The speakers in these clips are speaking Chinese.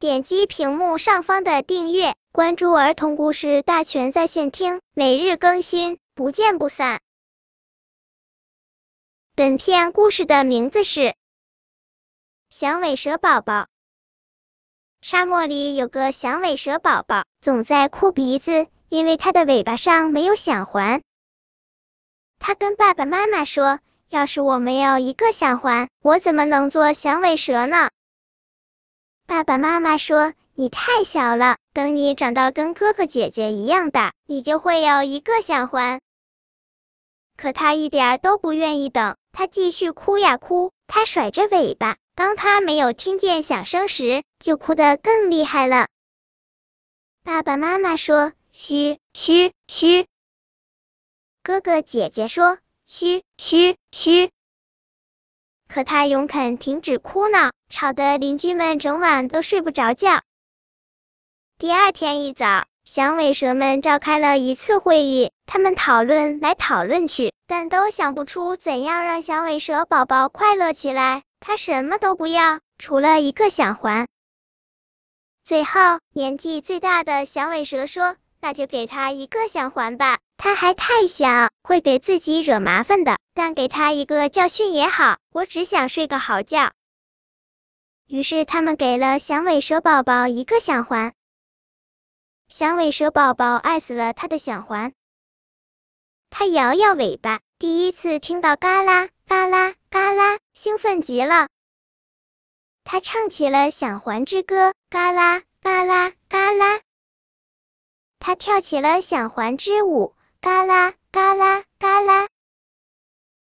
点击屏幕上方的订阅，关注儿童故事大全在线听，每日更新，不见不散。本片故事的名字是《响尾蛇宝宝》。沙漠里有个响尾蛇宝宝，总在哭鼻子，因为它的尾巴上没有响环。他跟爸爸妈妈说：“要是我没有一个响环，我怎么能做响尾蛇呢？”爸爸妈妈说：“你太小了，等你长到跟哥哥姐姐一样大，你就会有一个响环。”可他一点都不愿意等，他继续哭呀哭，他甩着尾巴。当他没有听见响声时，就哭得更厉害了。爸爸妈妈说：“嘘嘘嘘。”哥哥姐姐说：“嘘嘘嘘。”可他勇肯停止哭闹，吵得邻居们整晚都睡不着觉。第二天一早，响尾蛇们召开了一次会议，他们讨论来讨论去，但都想不出怎样让响尾蛇宝宝快乐起来。他什么都不要，除了一个响环。最后，年纪最大的响尾蛇说：“那就给他一个响环吧。”他还太小，会给自己惹麻烦的。但给他一个教训也好，我只想睡个好觉。于是他们给了响尾蛇宝宝一个响环。响尾蛇宝宝爱死了他的响环。他摇摇尾巴，第一次听到嘎啦嘎啦嘎啦，兴奋极了。他唱起了响环之歌，嘎啦嘎啦嘎啦。他跳起了响环之舞。嘎啦嘎啦嘎啦！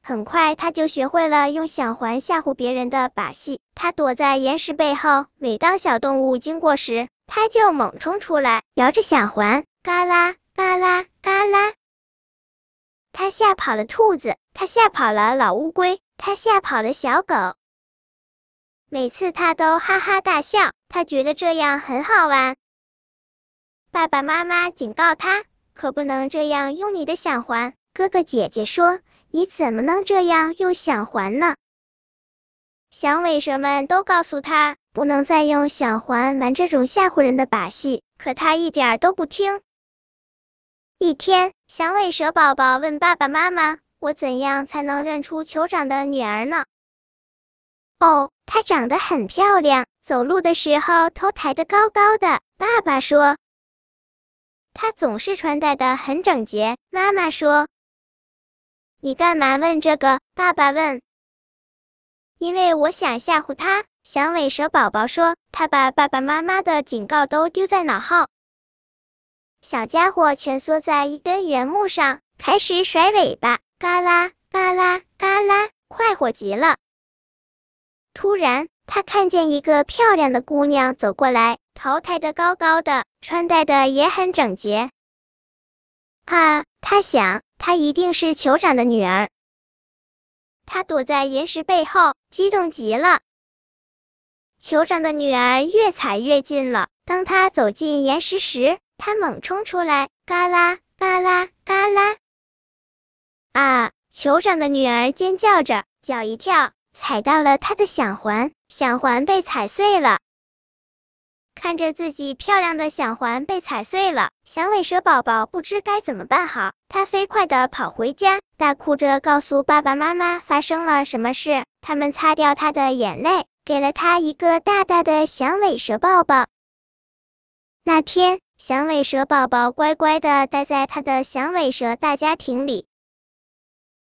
很快他就学会了用响环吓唬别人的把戏。他躲在岩石背后，每当小动物经过时，他就猛冲出来，摇着响环，嘎啦嘎啦嘎啦。他吓跑了兔子，他吓跑了老乌龟，他吓跑了小狗。每次他都哈哈大笑，他觉得这样很好玩。爸爸妈妈警告他。可不能这样用你的响环。哥哥姐姐说：“你怎么能这样用响环呢？”响尾蛇们都告诉他，不能再用响环玩这种吓唬人的把戏。可他一点都不听。一天，响尾蛇宝宝问爸爸妈妈：“我怎样才能认出酋长的女儿呢？”哦，她长得很漂亮，走路的时候头抬得高高的。爸爸说。他总是穿戴的很整洁。妈妈说：“你干嘛问这个？”爸爸问：“因为我想吓唬他。”响尾蛇宝宝说：“他把爸爸妈妈的警告都丢在脑后。”小家伙蜷缩在一根原木上，开始甩尾巴，嘎啦嘎啦嘎啦，快活极了。突然，他看见一个漂亮的姑娘走过来，头抬得高高的。穿戴的也很整洁啊！他想，她一定是酋长的女儿。他躲在岩石背后，激动极了。酋长的女儿越踩越近了。当他走进岩石时，他猛冲出来，嘎啦嘎啦嘎啦！啊！酋长的女儿尖叫着，脚一跳，踩到了他的响环，响环被踩碎了。看着自己漂亮的响环被踩碎了，响尾蛇宝宝不知该怎么办好。他飞快的跑回家，大哭着告诉爸爸妈妈发生了什么事。他们擦掉他的眼泪，给了他一个大大的响尾蛇抱抱。那天，响尾蛇宝宝乖乖的待在他的响尾蛇大家庭里。